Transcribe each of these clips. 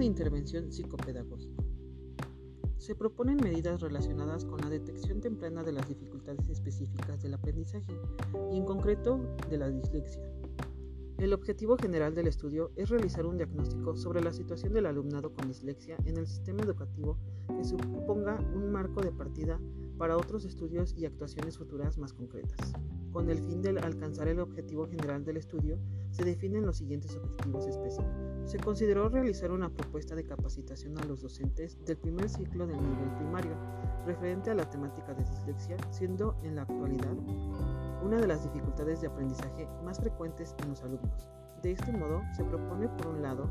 de intervención psicopedagógico. Se proponen medidas relacionadas con la detección temprana de las dificultades específicas del aprendizaje y en concreto de la dislexia. El objetivo general del estudio es realizar un diagnóstico sobre la situación del alumnado con dislexia en el sistema educativo que suponga un marco de partida para otros estudios y actuaciones futuras más concretas. Con el fin de alcanzar el objetivo general del estudio, se definen los siguientes objetivos específicos. Se consideró realizar una propuesta de capacitación a los docentes del primer ciclo del nivel primario, referente a la temática de dislexia, siendo en la actualidad una de las dificultades de aprendizaje más frecuentes en los alumnos. De este modo, se propone, por un lado,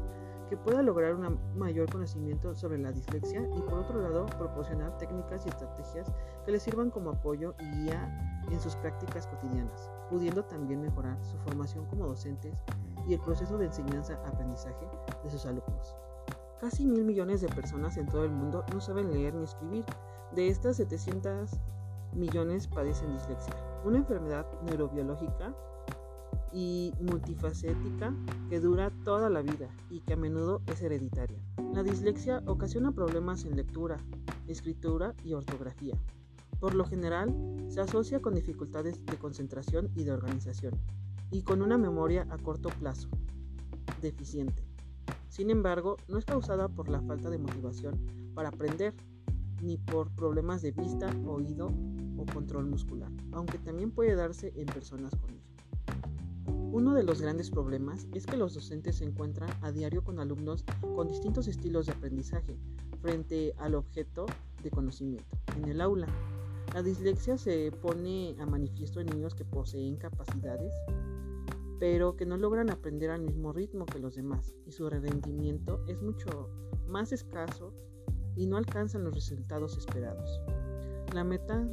que pueda lograr un mayor conocimiento sobre la dislexia y por otro lado proporcionar técnicas y estrategias que les sirvan como apoyo y guía en sus prácticas cotidianas, pudiendo también mejorar su formación como docentes y el proceso de enseñanza-aprendizaje de sus alumnos. Casi mil millones de personas en todo el mundo no saben leer ni escribir. De estas 700 millones padecen dislexia, una enfermedad neurobiológica y multifacética que dura toda la vida y que a menudo es hereditaria. La dislexia ocasiona problemas en lectura, escritura y ortografía. Por lo general, se asocia con dificultades de concentración y de organización, y con una memoria a corto plazo, deficiente. Sin embargo, no es causada por la falta de motivación para aprender, ni por problemas de vista, oído o control muscular, aunque también puede darse en personas con ello. Uno de los grandes problemas es que los docentes se encuentran a diario con alumnos con distintos estilos de aprendizaje frente al objeto de conocimiento. En el aula, la dislexia se pone a manifiesto en niños que poseen capacidades, pero que no logran aprender al mismo ritmo que los demás y su rendimiento es mucho más escaso y no alcanzan los resultados esperados. La meta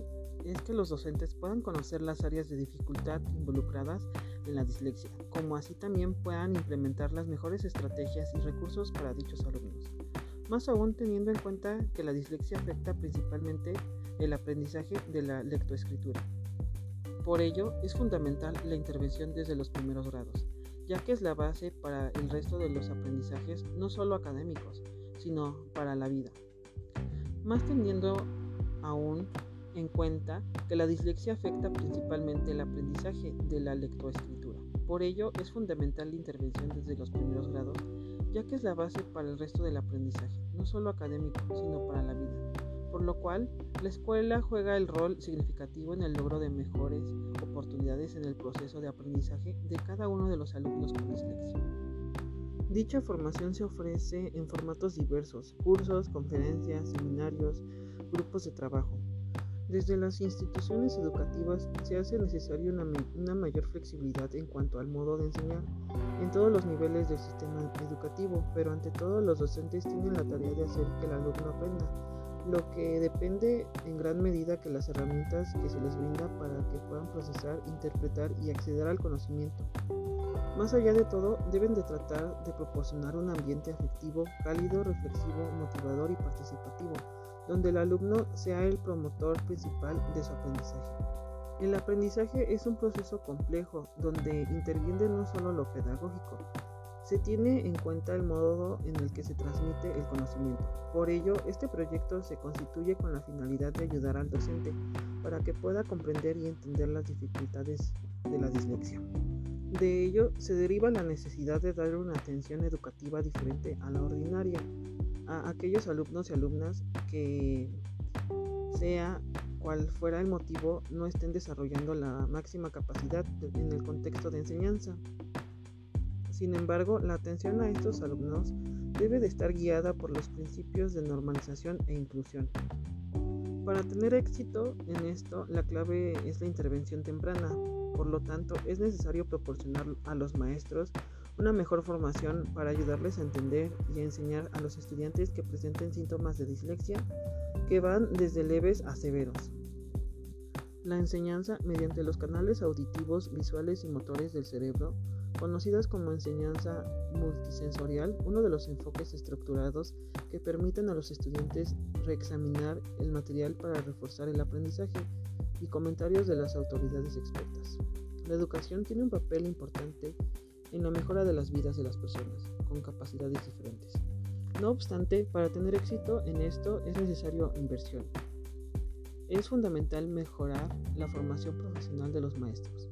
es que los docentes puedan conocer las áreas de dificultad involucradas en la dislexia, como así también puedan implementar las mejores estrategias y recursos para dichos alumnos. Más aún teniendo en cuenta que la dislexia afecta principalmente el aprendizaje de la lectoescritura. Por ello, es fundamental la intervención desde los primeros grados, ya que es la base para el resto de los aprendizajes, no solo académicos, sino para la vida. Más teniendo aún en cuenta que la dislexia afecta principalmente el aprendizaje de la lectoescritura. Por ello, es fundamental la intervención desde los primeros grados, ya que es la base para el resto del aprendizaje, no solo académico, sino para la vida. Por lo cual, la escuela juega el rol significativo en el logro de mejores oportunidades en el proceso de aprendizaje de cada uno de los alumnos con dislexia. Dicha formación se ofrece en formatos diversos, cursos, conferencias, seminarios, grupos de trabajo, desde las instituciones educativas se hace necesaria una, mayor flexibilidad en cuanto al modo de enseñar en todos los niveles del sistema educativo, pero ante todo los docentes tienen la tarea de hacer que el alumno aprenda, lo que depende en gran medida que las herramientas que se les brinda para que puedan procesar, interpretar y acceder al conocimiento. Más allá de todo, deben de tratar de proporcionar un ambiente afectivo, cálido, reflexivo, motivador y participativo donde el alumno sea el promotor principal de su aprendizaje. El aprendizaje es un proceso complejo donde interviene no solo lo pedagógico, se tiene en cuenta el modo en el que se transmite el conocimiento. Por ello, este proyecto se constituye con la finalidad de ayudar al docente para que pueda comprender y entender las dificultades de la dislexia. De ello se deriva la necesidad de dar una atención educativa diferente a la ordinaria, a aquellos alumnos y alumnas que sea cual fuera el motivo no estén desarrollando la máxima capacidad en el contexto de enseñanza. Sin embargo, la atención a estos alumnos debe de estar guiada por los principios de normalización e inclusión. Para tener éxito en esto, la clave es la intervención temprana. Por lo tanto, es necesario proporcionar a los maestros una mejor formación para ayudarles a entender y a enseñar a los estudiantes que presenten síntomas de dislexia que van desde leves a severos. La enseñanza mediante los canales auditivos, visuales y motores del cerebro, conocidas como enseñanza multisensorial, uno de los enfoques estructurados que permiten a los estudiantes reexaminar el material para reforzar el aprendizaje y comentarios de las autoridades expertas. La educación tiene un papel importante en la mejora de las vidas de las personas con capacidades diferentes. No obstante, para tener éxito en esto es necesario inversión. Es fundamental mejorar la formación profesional de los maestros.